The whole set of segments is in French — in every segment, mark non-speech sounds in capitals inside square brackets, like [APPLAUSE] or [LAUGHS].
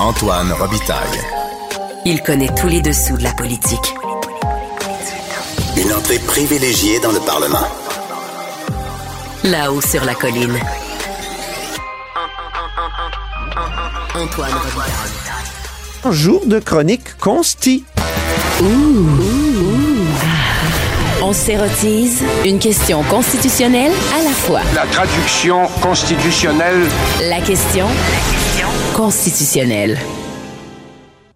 Antoine Robitaille. Il connaît tous les dessous de la politique. Une entrée privilégiée dans le Parlement. Là-haut sur la colline. Antoine Robitaille. Jour de chronique consti. On s'érotise une question constitutionnelle à la fois. La traduction constitutionnelle. La question constitutionnelle.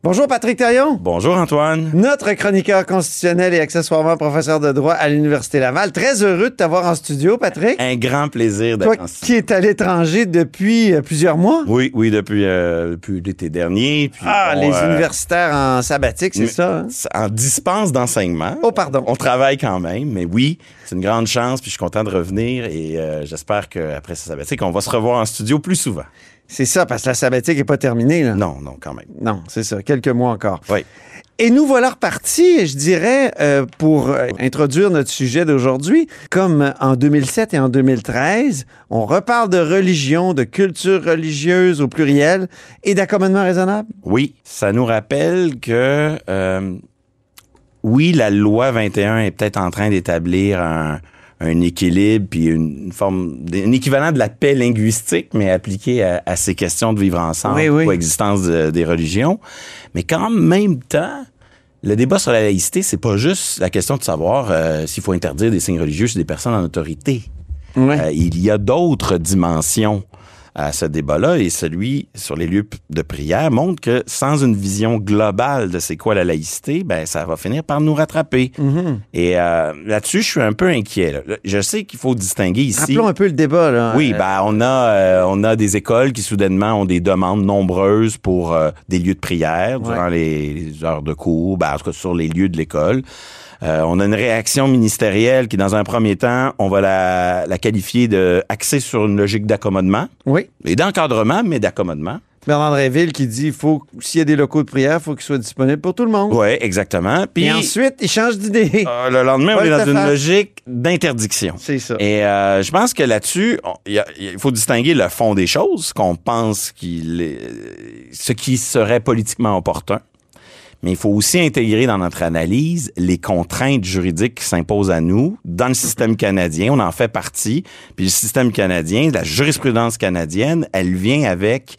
Bonjour Patrick Taillon. Bonjour Antoine. Notre chroniqueur constitutionnel et accessoirement professeur de droit à l'Université Laval. Très heureux de t'avoir en studio, Patrick. Un grand plaisir Toi d'être en qui es à l'étranger depuis euh, plusieurs mois. Oui, oui, depuis, euh, depuis l'été dernier. Puis, Ah, les euh, universitaires en sabbatique, c'est mais- ça? hein? En dispense d'enseignement. Oh, pardon. On travaille quand même, mais oui, c'est une grande chance, puis je suis content de revenir et euh, j'espère qu'après ce sabbatique, on va se revoir en studio plus souvent. C'est ça, parce que la sabbatique n'est pas terminée. Là. Non, non, quand même. Non, c'est ça. Quelques mois encore. Oui. Et nous voilà repartis, je dirais, euh, pour euh, introduire notre sujet d'aujourd'hui. Comme en 2007 et en 2013, on reparle de religion, de culture religieuse au pluriel et d'accommodement raisonnable. Oui, ça nous rappelle que, euh, oui, la loi 21 est peut-être en train d'établir un, un équilibre puis une, forme, un équivalent de la paix linguistique, mais appliqué à, à ces questions de vivre ensemble, Oui, oui. de- des religions. Mais qu'en même temps, le débat sur la laïcité, c'est pas juste la question de savoir euh, s'il faut interdire des signes religieux chez des personnes en autorité. Euh, il y a d'autres dimensions à ce débat-là et celui sur les lieux de prière montre que sans une vision globale de c'est quoi la laïcité, ben ça va finir par nous rattraper. Et euh, là-dessus, je suis un peu inquiet. là. Je sais qu'il faut distinguer ici. Rappelons un peu le débat. Là. Oui, Euh, ben on a euh, on a des écoles qui soudainement ont des demandes nombreuses pour euh, des lieux de prière durant les, les heures de cours, ben, en tout cas sur les lieux de l'école. Euh, on a une réaction ministérielle qui, dans un premier temps, on va la, la qualifier de axée sur une logique d'accommodement Oui. et d'encadrement, mais d'accommodement. Bernard Dréville qui dit faut s'il y a des locaux de prière, il faut qu'ils soient disponibles pour tout le monde. Ouais, exactement. Puis Et ensuite, il change d'idée. [LAUGHS] euh, le lendemain, on est dans une logique d'interdiction. C'est ça. Et euh, je pense que là-dessus, il faut distinguer le fond des choses, qu'on pense qu'il est, ce qui serait politiquement opportun. Mais il faut aussi intégrer dans notre analyse les contraintes juridiques qui s'imposent à nous dans le système canadien. On en fait partie. Puis le système canadien, la jurisprudence canadienne, elle vient avec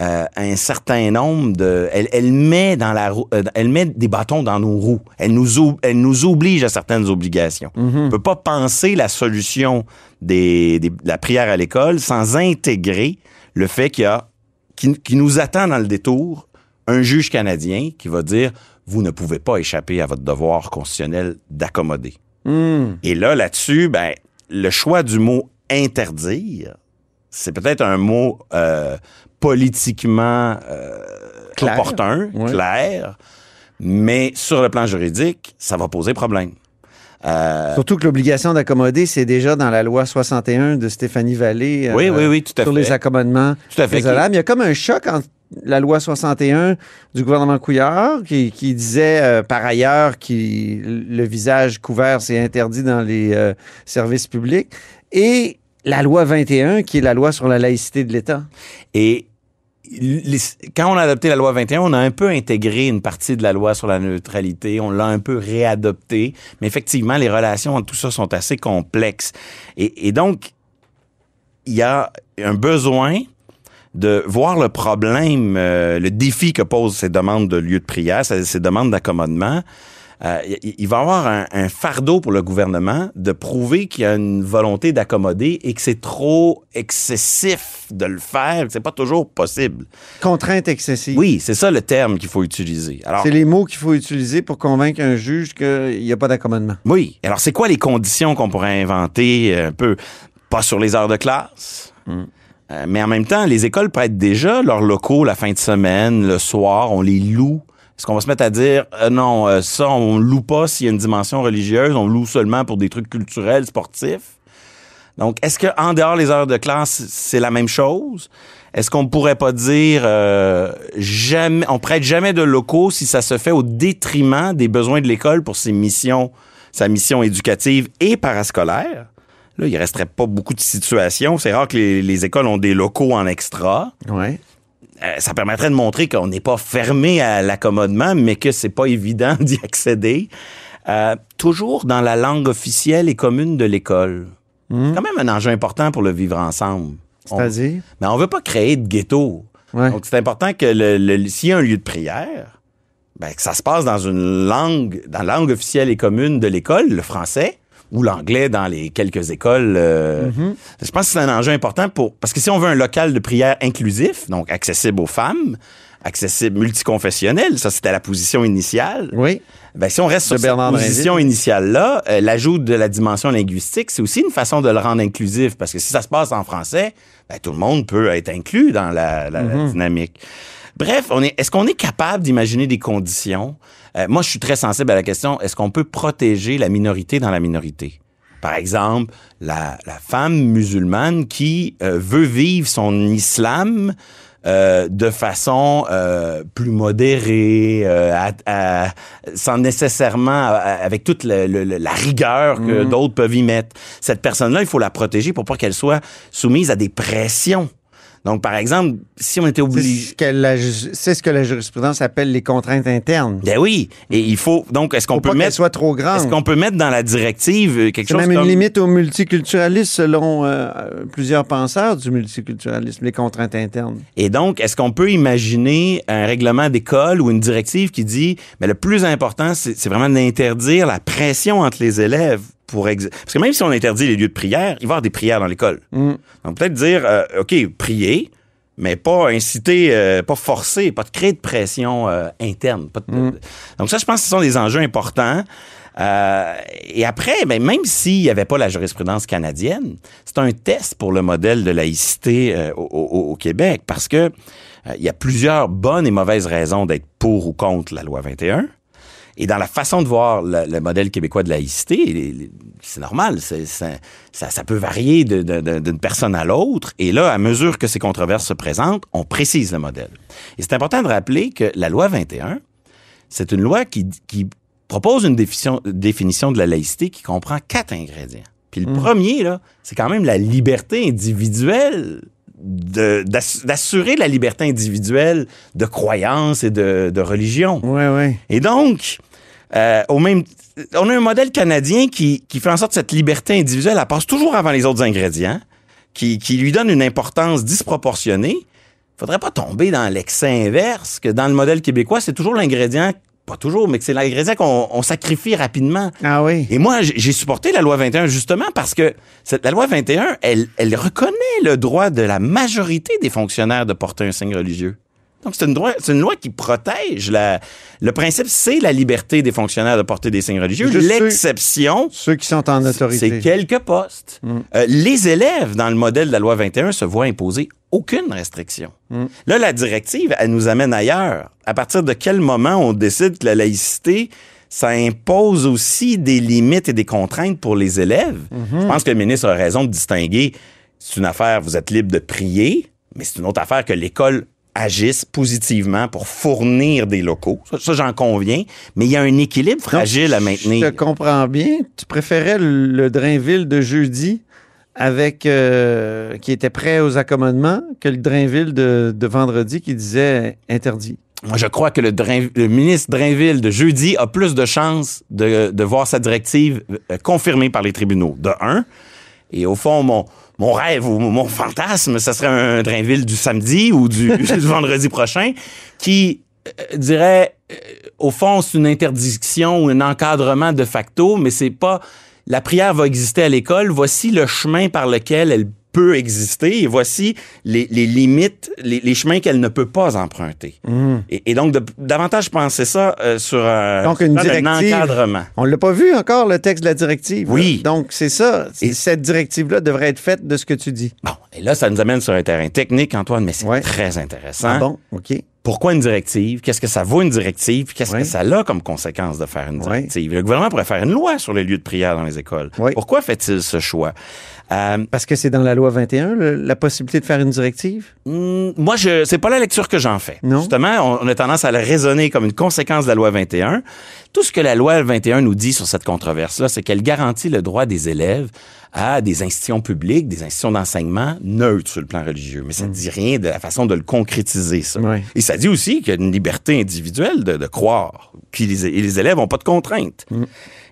euh, un certain nombre de, elle, elle met dans la, roue- euh, elle met des bâtons dans nos roues. Elle nous, ob- elle nous oblige à certaines obligations. On peut pas penser la solution des, des- de la prière à l'école sans intégrer le fait qu'il y a, qui, qui nous attend dans le détour un juge canadien qui va dire vous ne pouvez pas échapper à votre devoir constitutionnel d'accommoder. Hmm. Et là, là-dessus, ben, le choix du mot interdire, c'est peut-être un mot euh, politiquement euh, Clair. opportun, Ouais. clair, mais sur le plan juridique, ça va poser problème. Euh, Surtout que l'obligation d'accommoder, c'est déjà dans la loi 61 de Stéphanie Vallée. Oui, oui, oui, tout à Sur fait. les accommodements Tout à fait. raisonnables. Il y a comme un choc entre la loi 61 du gouvernement Couillard, qui, disait euh, par ailleurs que le visage couvert, c'est interdit dans les euh, services publics, et la loi 21, qui est la loi sur la laïcité de l'État. Et quand on a adopté la loi 21, on a un peu intégré une partie de la loi sur la neutralité, on l'a un peu réadopté, mais effectivement, les relations entre tout ça sont assez complexes. Et donc, il y a un besoin de voir le problème, euh, le défi que posent ces demandes de lieux de prière, ces, demandes d'accommodement. Euh, il, va y avoir un, un fardeau pour le gouvernement de prouver qu'il y a une volonté d'accommoder et que c'est trop excessif de le faire, que c'est pas toujours possible. Contrainte excessive. Oui, c'est ça le terme qu'il faut utiliser. Alors, C'est les mots qu'il faut utiliser pour convaincre un juge qu'il n'y a pas d'accommodement. oui. Alors, c'est quoi les conditions qu'on pourrait inventer euh, un peu pas sur les heures de classe? Euh, mais en même temps, les écoles prêtent déjà leurs locaux la fin de semaine, le soir, on les loue. Est-ce qu'on va se mettre à dire euh, non, euh, ça on loue pas s'il y a une dimension religieuse, on loue seulement pour des trucs culturels, sportifs? Donc, est-ce que en dehors les heures de classe, c'est la même chose? Est-ce qu'on pourrait pas dire euh, jamais, on prête jamais de locaux si ça se fait au détriment des besoins de l'école pour ses missions, sa mission éducative et parascolaire? Là, il resterait pas beaucoup de situations. C'est rare que les, les écoles ont des locaux en extra. Ouais. euh, ça permettrait de montrer qu'on n'est pas fermé à l'accommodement, mais que c'est pas évident [LAUGHS] d'y accéder. Euh, toujours dans la langue officielle et commune de l'école. C'est quand même un enjeu important pour le vivre ensemble. C'est-à-dire? mais on veut pas créer de ghetto. Ouais. Donc, c'est important que le, le- s'il y a un lieu de prière, ben, que ça se passe dans une langue, dans la langue officielle et commune de l'école, le français, ou l'anglais dans les quelques écoles. euh, Je pense que c'est un enjeu important pour, parce que si on veut un local de prière inclusif, donc accessible aux femmes, accessible multiconfessionnel, ça c'était la position initiale. Oui. Ben, si on reste sur cette position initiale-là, euh, l'ajout de la dimension linguistique, c'est aussi une façon de le rendre inclusif, parce que si ça se passe en français, ben, tout le monde peut être inclus dans la, la- la dynamique. Bref, on est, est-ce qu'on est capable d'imaginer des conditions? Euh, moi, je suis très sensible à la question, est-ce qu'on peut protéger la minorité dans la minorité? Par exemple, la, la femme musulmane qui euh, veut vivre son islam euh, de façon euh, plus modérée, euh, à- à- sans nécessairement avec toute le- la rigueur que d'autres peuvent y mettre. Cette personne-là, il faut la protéger pour pas qu'elle soit soumise à des pressions. Donc, par exemple, si on était obligé... c'est ce que la jurisprudence appelle les contraintes internes. Ben oui, et il faut donc est-ce qu'on peut pas mettre soit trop grande. est-ce qu'on peut mettre dans la directive euh, quelque chose même comme une limite au multiculturalisme selon euh, euh, plusieurs penseurs du multiculturalisme, les contraintes internes. Et donc, est-ce qu'on peut imaginer un règlement d'école ou une directive qui dit, mais le plus important, c'est vraiment d'interdire la pression entre les élèves? Pour ex- parce que même si on interdit les lieux de prière, il va y avoir des prières dans l'école. Mm. Donc peut-être dire, euh, ok, prier, mais pas inciter, euh, pas forcer, pas de créer de pression euh, interne. pas de- Donc ça, je pense que ce sont des enjeux importants. Euh, et après, ben, même s'il n'y avait pas la jurisprudence canadienne, c'est un test pour le modèle de laïcité euh, au, au- au Québec parce que euh, il y a plusieurs bonnes et mauvaises raisons d'être pour ou contre la loi 21. Et dans la façon de voir le, le modèle québécois de laïcité, c'est normal, ça, ça peut varier d'une personne à l'autre. Et là, à mesure que ces controverses se présentent, on précise le modèle. Et c'est important de rappeler que la loi 21, c'est une loi qui, qui propose une définition, définition de la laïcité qui comprend quatre ingrédients. Puis le premier, là, c'est quand même la liberté individuelle d'assurer la liberté individuelle de croyance et de, de religion. Oui, oui. Et donc, euh, au même, on a un modèle canadien qui, qui fait en sorte que cette liberté individuelle, elle passe toujours avant les autres ingrédients, qui, qui lui donne une importance disproportionnée. faudrait pas tomber dans l'excès inverse, que dans le modèle québécois, c'est toujours l'ingrédient, pas toujours, mais que c'est l'ingrédient qu'on on sacrifie rapidement. Ah oui. Et moi, j'ai j'ai supporté la loi 21 justement parce que cette, la loi 21, elle, elle reconnaît le droit de la majorité des fonctionnaires de porter un signe religieux. Donc, c'est une, droit- c'est une loi qui protège la. Le principe, c'est la liberté des fonctionnaires de porter des signes religieux. Ceux- L'exception, Ceux qui sont en autorité. c'est quelques postes. Euh, les élèves, dans le modèle de la loi 21, se voient imposer aucune restriction. Là, la directive, elle nous amène ailleurs. À partir de quel moment on décide que la laïcité, ça impose aussi des limites et des contraintes pour les élèves? Je pense que le ministre a raison de distinguer. C'est une affaire, vous êtes libre de prier, mais c'est une autre affaire que l'école agisse positivement pour fournir des locaux. Ça, ça, j'en conviens. Mais il y a un équilibre Donc, fragile à maintenir. Je te comprends bien. Tu préférais le, le Drainville de jeudi avec euh, qui était prêt aux accommodements que le Drainville de, de vendredi qui disait interdit. Moi, je crois que le, Drain- le ministre Drainville de jeudi a plus de chances de, de voir sa directive euh, confirmée par les tribunaux, de un. Et au fond, mon, mon rêve ou mon fantasme, ce serait un Drainville du samedi ou du, [LAUGHS] du vendredi prochain qui euh, dirait, euh, au fond, c'est une interdiction ou un encadrement de facto, mais c'est pas... La prière va exister à l'école. Voici le chemin par lequel elle peut exister et voici les, les limites, les, les chemins qu'elle ne peut pas emprunter. Et, et donc, de, davantage penser ça euh, sur un, Donc, une un encadrement. On l'a pas vu encore, le texte de la directive. Oui. là. Donc, c'est ça. Et- Cette directive-là devrait être faite de ce que tu dis. Bon, et là, ça nous amène sur un terrain technique, Antoine, mais c'est Ouais. très intéressant. Ah bon? OK. Pourquoi une directive? Qu'est-ce que ça vaut une directive? Puis Qu'est-ce que ça a comme conséquence de faire une directive? Le gouvernement pourrait faire une loi sur les lieux de prière dans les écoles. Pourquoi fait-il ce choix? Euh, Parce que c'est dans la loi 21, le- la possibilité de faire une directive? Hmm, moi, je c'est pas la lecture que j'en fais. Non. Justement, on, on a tendance à le raisonner comme une conséquence de la loi 21. Tout ce que la loi 21 nous dit sur cette controverse-là, c'est qu'elle garantit le droit des élèves à des institutions publiques, des institutions d'enseignement neutres sur le plan religieux. Mais ça ne dit rien de la façon de le concrétiser, ça. Ouais. Et ça dit aussi qu'il y a une liberté individuelle de, de croire. Puis les, et les élèves n'ont pas de contraintes.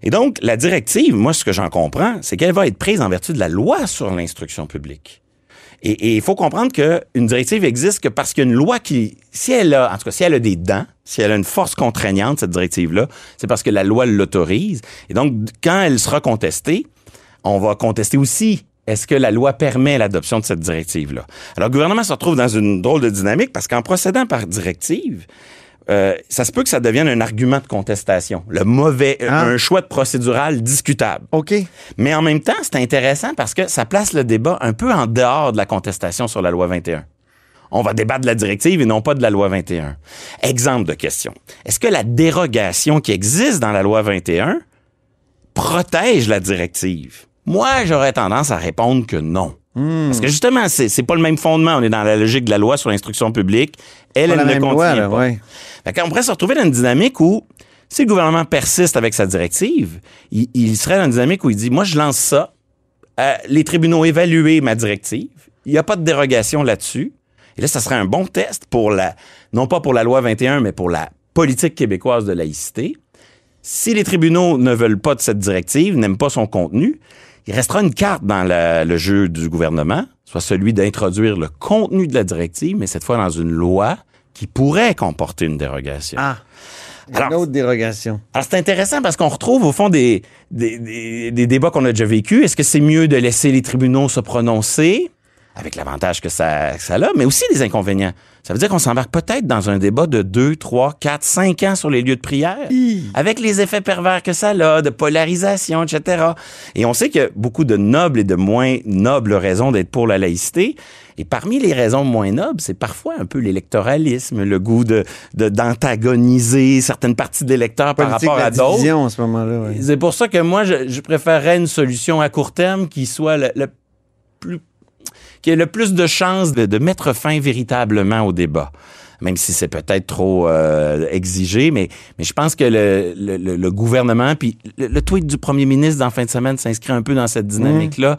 Et donc, la directive, moi, ce que j'en comprends, c'est qu'elle va être prise en vertu de la loi sur l'instruction publique. Et et il faut comprendre qu'une directive existe que parce qu'il y a une loi qui, si elle a, en tout cas, si elle a des dents, si elle a une force contraignante, cette directive-là, c'est parce que la loi l'autorise. Et donc, quand elle sera contestée, on va contester aussi est-ce que la loi permet l'adoption de cette directive-là? Alors, le gouvernement se retrouve dans une drôle de dynamique parce qu'en procédant par directive, euh, ça se peut que ça devienne un argument de contestation, le mauvais, Ah. un choix de procédural discutable. OK. Mais en même temps, c'est intéressant parce que ça place le débat un peu en dehors de la contestation sur la loi 21. On va débattre de la directive et non pas de la loi 21. Exemple de question. Est-ce que la dérogation qui existe dans la loi 21 protège la directive? Moi, j'aurais tendance à répondre que non. Parce que justement, c'est c'est pas le même fondement. On est dans la logique de la loi sur l'instruction publique. Elle, elle ne contient loi, là, pas. ouais. Fait qu'on pourrait se retrouver dans une dynamique où, si le gouvernement persiste avec sa directive, il, il serait dans une dynamique où il dit, moi, je lance ça, euh, les tribunaux évaluent ma directive, il n'y a pas de dérogation là-dessus. Et là, ça serait un bon test pour la, non pas pour la loi 21, mais pour la politique québécoise de laïcité. Si les tribunaux ne veulent pas de cette directive, n'aiment pas son contenu, il restera une carte dans la- le jeu du gouvernement, soit celui d'introduire le contenu de la directive, mais cette fois dans une loi qui pourrait comporter une dérogation. Ah. Une autre dérogation. Alors, c'est intéressant parce qu'on retrouve au fond des, des, des- des débats qu'on a déjà vécus. Est-ce que c'est mieux de laisser les tribunaux se prononcer, avec l'avantage que ça, que ça a, mais aussi des inconvénients? Ça veut dire qu'on s'embarque peut-être dans un débat de 2, 3, 4, 5 ans sur les lieux de prière, avec les effets pervers que ça a, de polarisation, etc. Et on sait qu'il y a beaucoup de nobles et de moins nobles raisons d'être pour la laïcité. Et parmi les raisons moins nobles, c'est parfois un peu l'électoralisme, le goût de de- d'antagoniser certaines parties de l'électeur par rapport à d'autres. en ce moment-là. ouais. C'est pour ça que moi, je, je préférerais une solution à court terme qui soit le, le plus qui ait le plus de chances de, de mettre fin véritablement au débat. Même si c'est peut-être trop euh, exigé, mais, mais je pense que le, le, le- gouvernement, puis le, le tweet du premier ministre en fin de semaine s'inscrit un peu dans cette dynamique-là,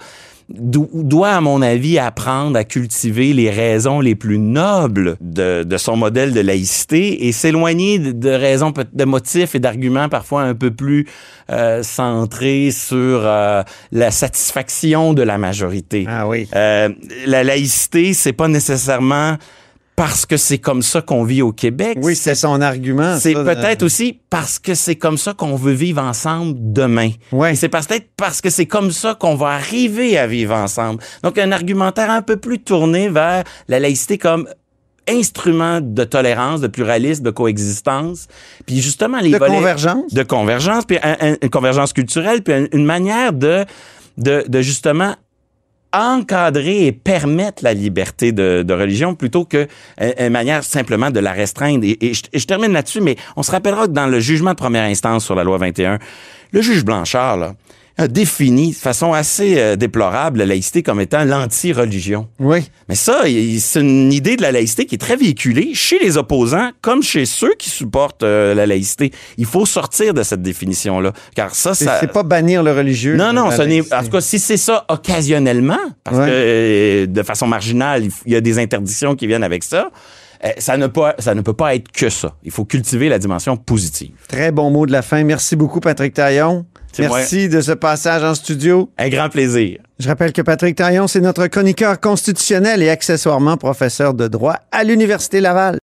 do- doit, à mon avis, apprendre à cultiver les raisons les plus nobles de, de son modèle de laïcité et s'éloigner de, de raisons, de motifs et d'arguments parfois un peu plus euh, centrés sur euh, la satisfaction de la majorité. Ah oui. Euh, la laïcité, c'est pas nécessairement parce que c'est comme ça qu'on vit au Québec. Oui, c'est son argument. C'est peut-être euh, aussi parce que c'est comme ça qu'on veut vivre ensemble demain. Ouais. C'est peut-être parce que c'est comme ça qu'on va arriver à vivre ensemble. Donc, un argumentaire un peu plus tourné vers la laïcité comme instrument de tolérance, de pluralisme, de coexistence. Puis justement, les De volets- convergence? de convergence, puis un- un- une convergence culturelle, puis un- une manière de, de, de justement encadrer et permettre la liberté de, religion plutôt que euh, manière simplement de la restreindre. Et, et je, et je termine là-dessus, mais on se rappellera que dans le jugement de première instance sur la loi 21, le juge Blanchard là, a défini de façon assez euh, déplorable la laïcité comme étant l'anti-religion. Oui. Mais ça, c'est une idée de la laïcité qui est très véhiculée chez les opposants comme chez ceux qui supportent euh, la laïcité. Il faut sortir de cette définition-là, car ça, C'est ça... c'est pas bannir le religieux. Non, non, ce n'est. En tout cas, si c'est ça occasionnellement, parce Ouais. que euh, de façon marginale, il y a des interdictions qui viennent avec ça, ça, ne peut, ça ne peut pas être que ça. Il faut cultiver la dimension positive. Très bon mot de la fin. Merci beaucoup, Patrick Taillon. Merci de ce passage en studio. Un grand plaisir. Je rappelle que Patrick Taillon, c'est notre chroniqueur constitutionnel et accessoirement professeur de droit à l'Université Laval.